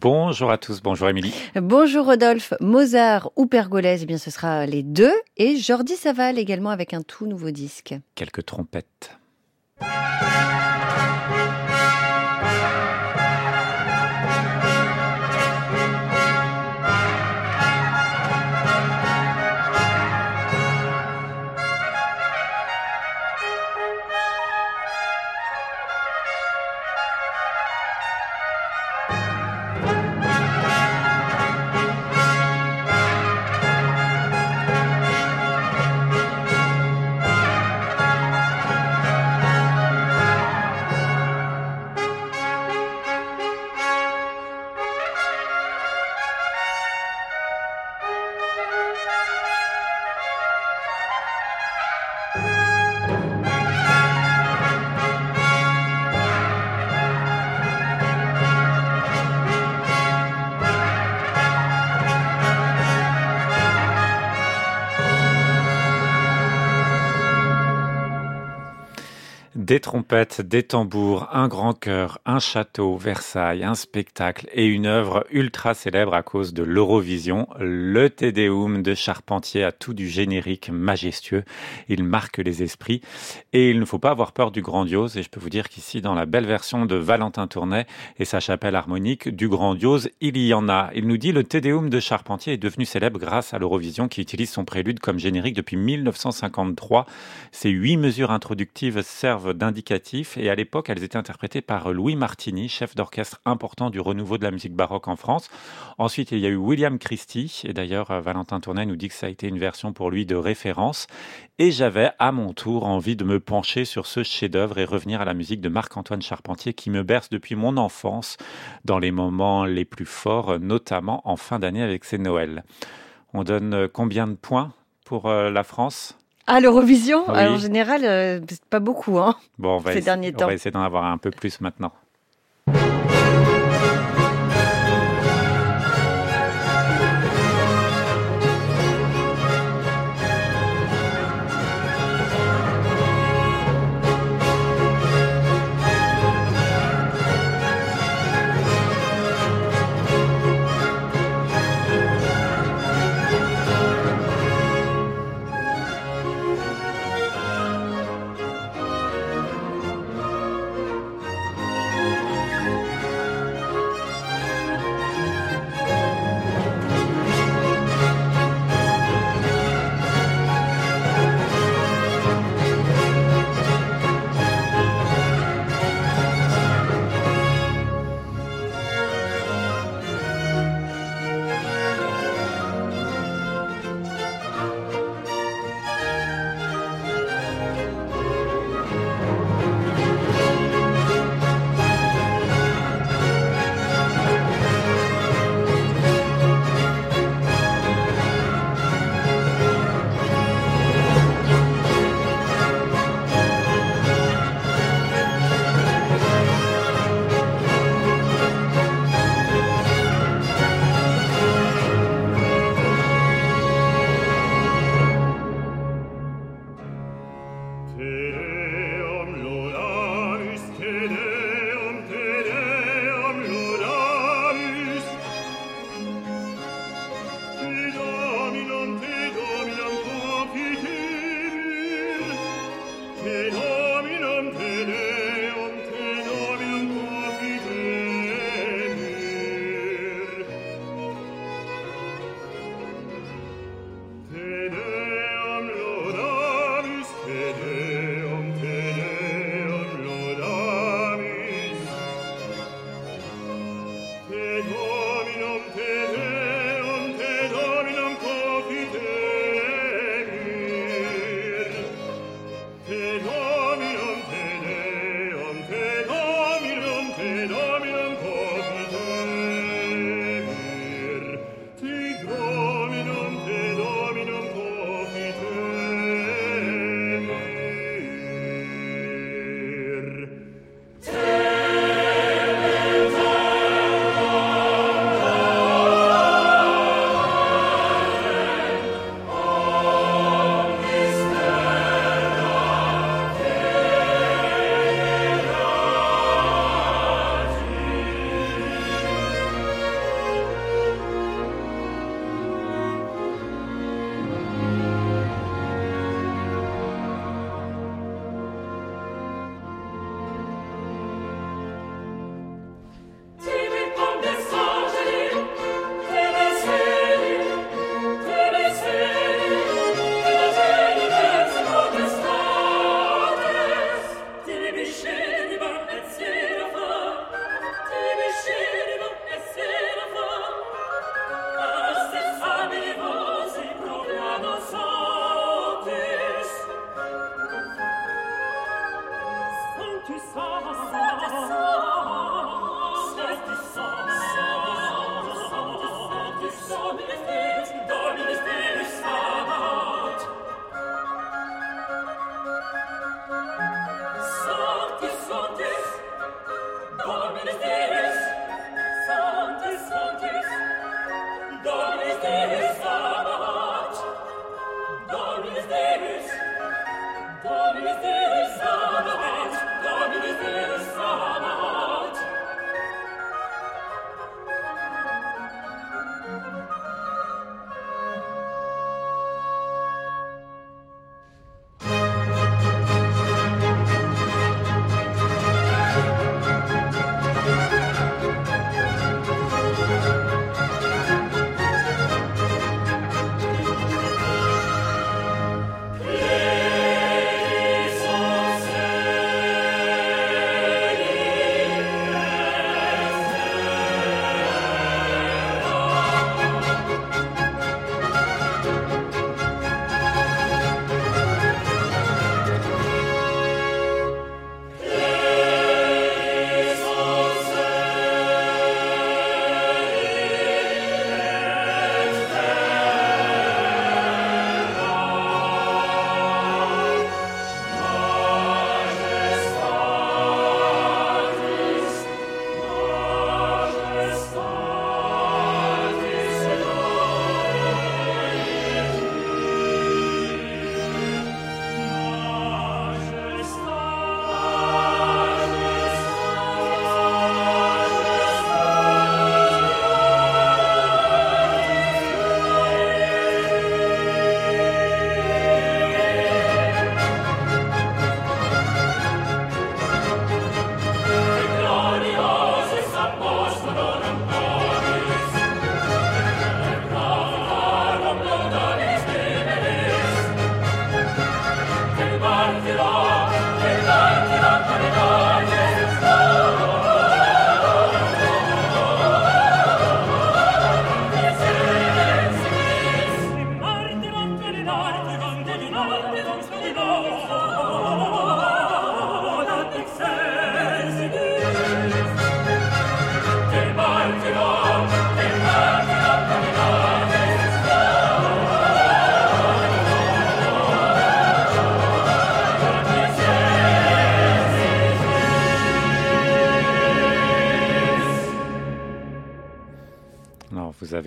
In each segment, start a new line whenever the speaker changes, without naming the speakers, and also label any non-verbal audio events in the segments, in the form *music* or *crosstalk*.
Bonjour à tous, bonjour Émilie.
Bonjour Rodolphe, Mozart ou Pergolèse, eh bien ce sera les deux. Et Jordi Saval également avec un tout nouveau disque.
Quelques trompettes. Des trompettes, des tambours, un grand chœur, un château, Versailles, un spectacle et une œuvre ultra célèbre à cause de l'Eurovision, le Te Deum de Charpentier a tout du générique majestueux. Il marque les esprits et il ne faut pas avoir peur du grandiose et je peux vous dire qu'ici dans la belle version de Valentin Tournet et sa chapelle harmonique, du grandiose, il y en a. Il nous dit le Te Deum de Charpentier est devenu célèbre grâce à l'Eurovision qui utilise son prélude comme générique depuis 1953. Ces huit mesures introductives servent d'indicatifs et à l'époque elles étaient interprétées par Louis Martini, chef d'orchestre important du renouveau de la musique baroque en France. Ensuite il y a eu William Christie et d'ailleurs euh, Valentin Tournay nous dit que ça a été une version pour lui de référence et j'avais à mon tour envie de me pencher sur ce chef-d'œuvre et revenir à la musique de Marc-Antoine Charpentier qui me berce depuis mon enfance dans les moments les plus forts, notamment en fin d'année avec ses Noëls. On donne euh, combien de points pour euh, la France?
Ah, l'Eurovision En général, euh, pas beaucoup, hein,
bon, on va
ces derniers temps.
On va essayer d'en avoir un peu plus maintenant. Tere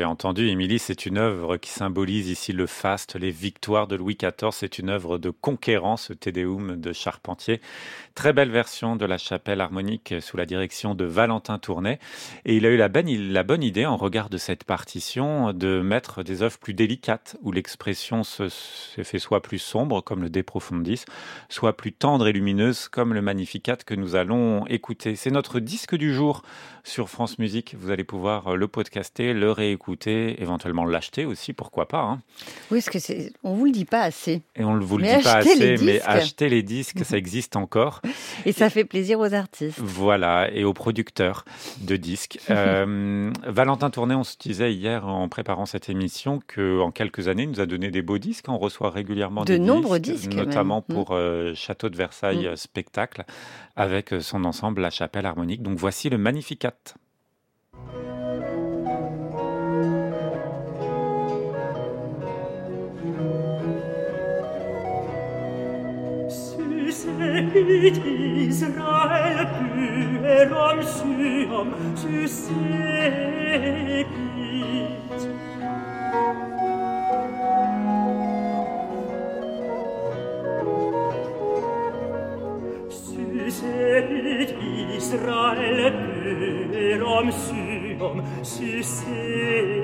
Alors, vous avez entendu, Émilie, c'est une œuvre qui symbolise ici le faste, les victoires de Louis XIV. C'est une œuvre de conquérant, ce Tédéum de Charpentier. Très belle version de la chapelle harmonique sous la direction de Valentin Tournet. Et il a eu la bonne, la bonne idée, en regard de cette partition, de mettre des œuvres plus délicates, où l'expression se, se, fait soit plus sombre, comme le De Profundis, soit plus tendre et lumineuse, comme le Magnificat que nous allons écouter. C'est notre disque du jour sur France Musique. Vous allez pouvoir le podcaster le réécouter, éventuellement l'acheter aussi, pourquoi pas. Hein.
Oui, parce que c'est, on vous le dit pas assez.
Et on ne vous le dit pas assez, mais acheter les disques, ça existe encore. *laughs*
Et ça fait plaisir aux artistes.
Voilà, et aux producteurs de disques. *laughs* euh, Valentin Tourné, on se disait hier en préparant cette émission qu'en quelques années, il nous a donné des beaux disques. On reçoit régulièrement
de
des
nombreux
disques,
disques,
notamment
même.
pour euh, Château de Versailles
Mm.
spectacle, avec son ensemble La Chapelle Harmonique. Donc voici le Magnificat.
Repitit Israel pueram suam suscepit. Suscepit Israel pueram suam suscepit.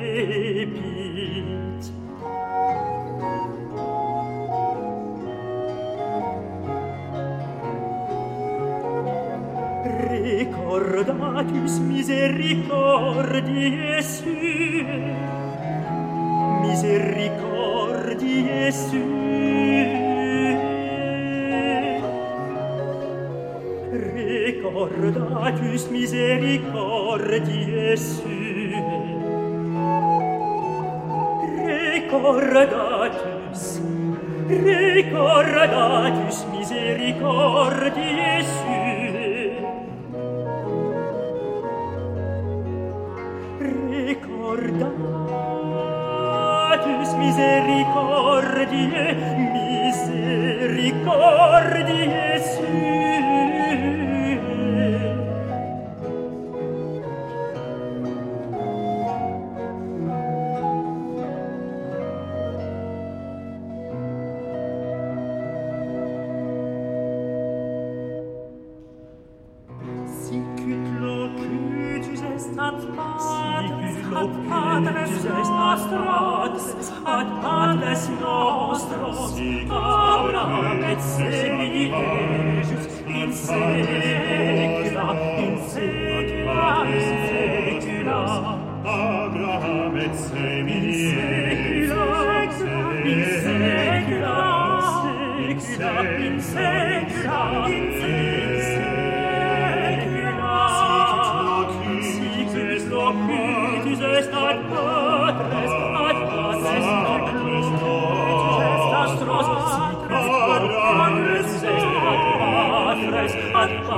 Accordatis misericordiae sue, misericordiae sue. Recordatis misericordiae sue, recordatis, recordatis misericordiae sue. di me see. Est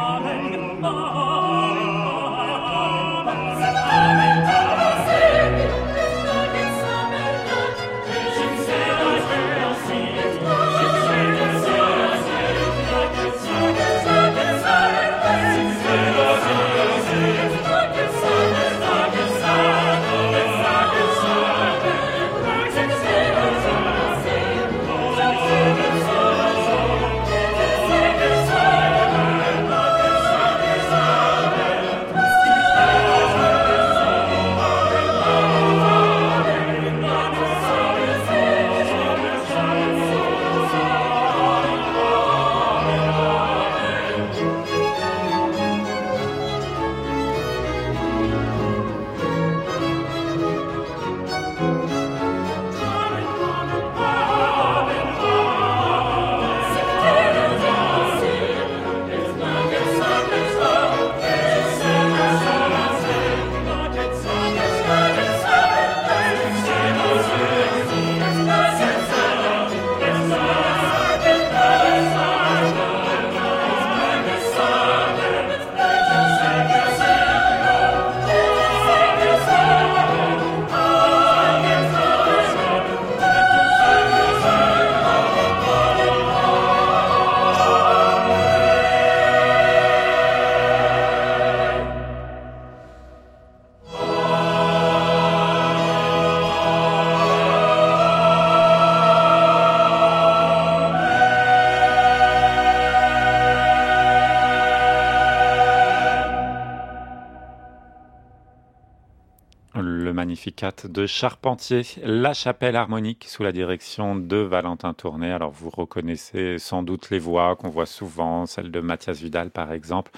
Le Magnificat de Charpentier, la chapelle harmonique sous la direction de Valentin Tourné. Alors vous reconnaissez sans doute les voix qu'on voit souvent, celle de Mathias Vidal par exemple,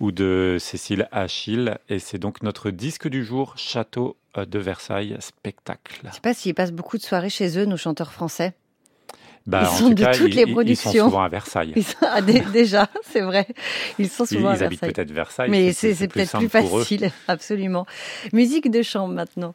ou de Cécile Achille. Et c'est donc notre disque du jour, Château de Versailles spectacle.
Je ne sais pas s'ils passent beaucoup de soirées chez eux, nos chanteurs français.
Bah,
Ils
en
sont
tout
de
cas,
toutes
ils,
les
ils- ils sont
productions.
souvent à Versailles.
Ils sont- ah, dé- déjà, *laughs* c'est vrai. Ils sont
Ils,
souvent à
ils habitent
Versailles.
peut-être Versailles.
Mais c'est peut-être plus
eux.
facile, *laughs* absolument. Musique de chambre maintenant.